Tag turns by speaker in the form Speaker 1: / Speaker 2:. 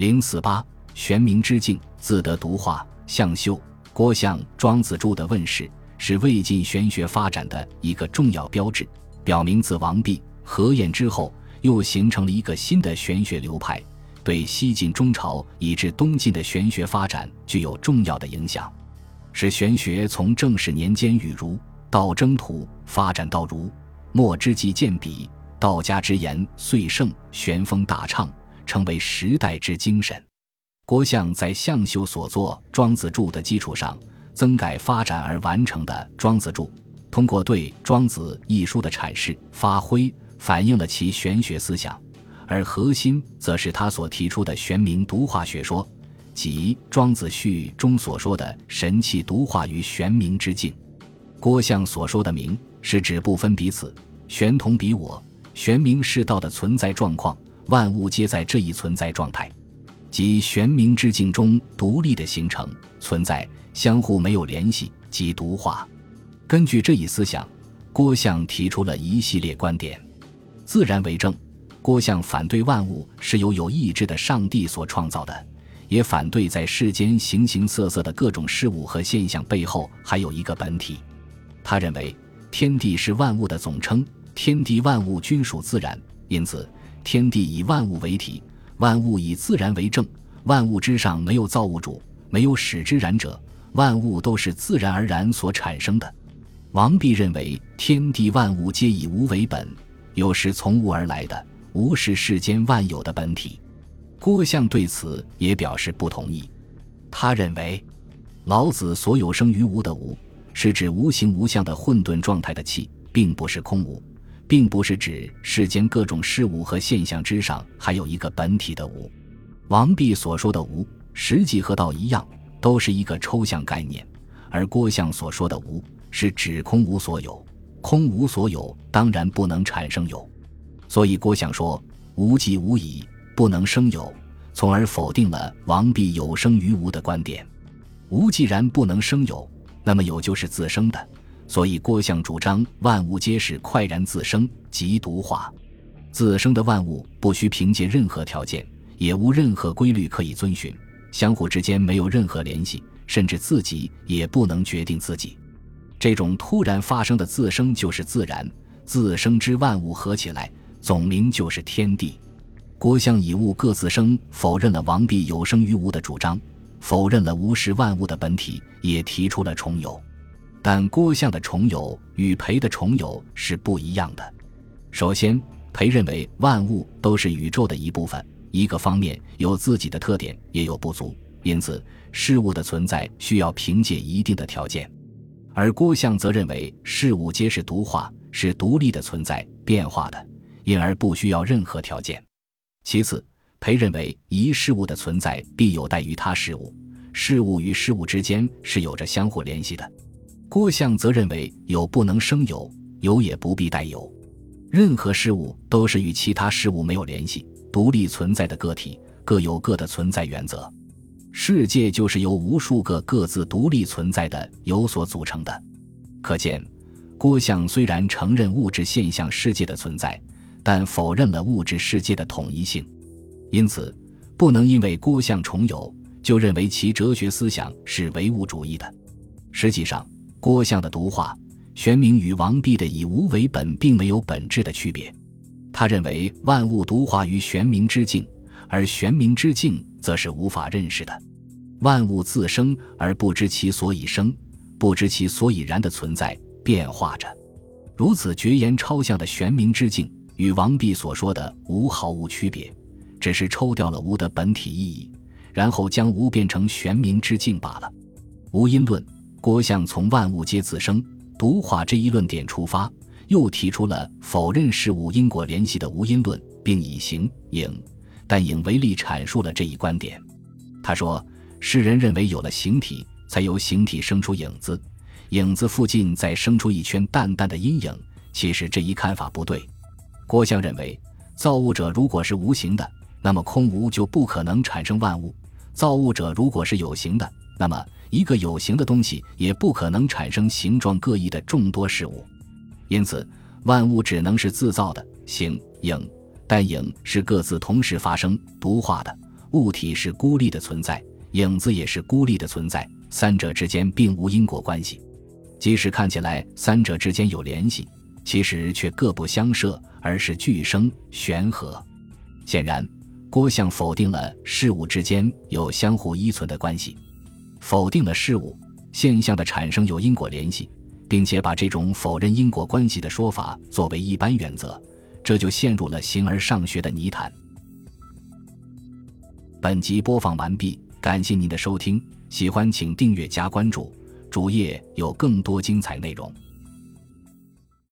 Speaker 1: 零四八，玄冥之境自得独化。向秀、郭象、庄子著的问世，是魏晋玄学发展的一个重要标志，表明自王弼、何晏之后，又形成了一个新的玄学流派，对西晋中朝以至东晋的玄学发展具有重要的影响，使玄学从正始年间与儒、道征途发展到儒、墨之际见笔，道家之言遂盛，玄风大畅，成为时代之精神。郭象在向修所作《庄子注》的基础上增改发展而完成的《庄子注》，通过对《庄子》一书的阐释发挥，反映了其玄学思想，而核心则是他所提出的玄冥独化学说，即《庄子序》中所说的神气独化于玄冥之境。郭象所说的“明”是指不分彼此、玄同彼我、玄冥是道的存在状况，万物皆在这一存在状态。即玄冥之境中独立的形成存在，相互没有联系，即独化。根据这一思想，郭象提出了一系列观点。自然为正，郭象反对万物是由有意志的上帝所创造的，也反对在世间形形色色的各种事物和现象背后还有一个本体。他认为，天地是万物的总称，天地万物均属自然，因此天地以万物为体。万物以自然为正，万物之上没有造物主，没有使之然者，万物都是自然而然所产生的。王弼认为，天地万物皆以无为本，有时从无而来的，无是世间万有的本体。郭象对此也表示不同意。他认为，老子所有生于无的无，是指无形无相的混沌状态的气，并不是空无。并不是指世间各种事物和现象之上还有一个本体的无。王弼所说的无，实际和道一样，都是一个抽象概念；而郭象所说的无，是指空无所有。空无所有，当然不能产生有。所以郭象说无即无矣，不能生有，从而否定了王弼有生于无的观点。无既然不能生有，那么有就是自生的。所以，郭象主张万物皆是快然自生，即独化。自生的万物不需凭借任何条件，也无任何规律可以遵循，相互之间没有任何联系，甚至自己也不能决定自己。这种突然发生的自生就是自然，自生之万物合起来，总名就是天地。郭象以物各自生，否认了王弼有生于无的主张，否认了无是万物的本体，也提出了重有。但郭象的重友与裴的重友是不一样的。首先，裴认为万物都是宇宙的一部分，一个方面有自己的特点，也有不足，因此事物的存在需要凭借一定的条件。而郭象则认为事物皆是独化，是独立的存在，变化的，因而不需要任何条件。其次，裴认为一事物的存在必有待于他事物，事物与事物之间是有着相互联系的。郭象则认为有不能生有，有也不必带有，任何事物都是与其他事物没有联系、独立存在的个体，各有各的存在原则。世界就是由无数个各自独立存在的有所组成的。可见，郭象虽然承认物质现象世界的存在，但否认了物质世界的统一性。因此，不能因为郭象重有，就认为其哲学思想是唯物主义的。实际上，郭象的独化，玄冥与王弼的以无为本，并没有本质的区别。他认为万物独化于玄冥之境，而玄冥之境则是无法认识的。万物自生而不知其所以生，不知其所以然的存在变化着。如此绝言超象的玄冥之境，与王弼所说的无毫无区别，只是抽掉了无的本体意义，然后将无变成玄冥之境罢了。无因论。郭象从万物皆自生、独化这一论点出发，又提出了否认事物因果联系的无因论，并以形影但影为例阐述了这一观点。他说：“世人认为有了形体，才由形体生出影子，影子附近再生出一圈淡淡的阴影。其实这一看法不对。郭象认为，造物者如果是无形的，那么空无就不可能产生万物；造物者如果是有形的，那么……”一个有形的东西也不可能产生形状各异的众多事物，因此万物只能是自造的形影，但影是各自同时发生独化的。物体是孤立的存在，影子也是孤立的存在，三者之间并无因果关系。即使看起来三者之间有联系，其实却各不相涉，而是俱生悬合。显然，郭象否定了事物之间有相互依存的关系，否定了事物现象的产生有因果联系，并且把这种否认因果关系的说法作为一般原则，这就陷入了形而上学的泥潭。本集播放完毕，感谢您的收听，喜欢请订阅加关注。主页有更多精彩内容。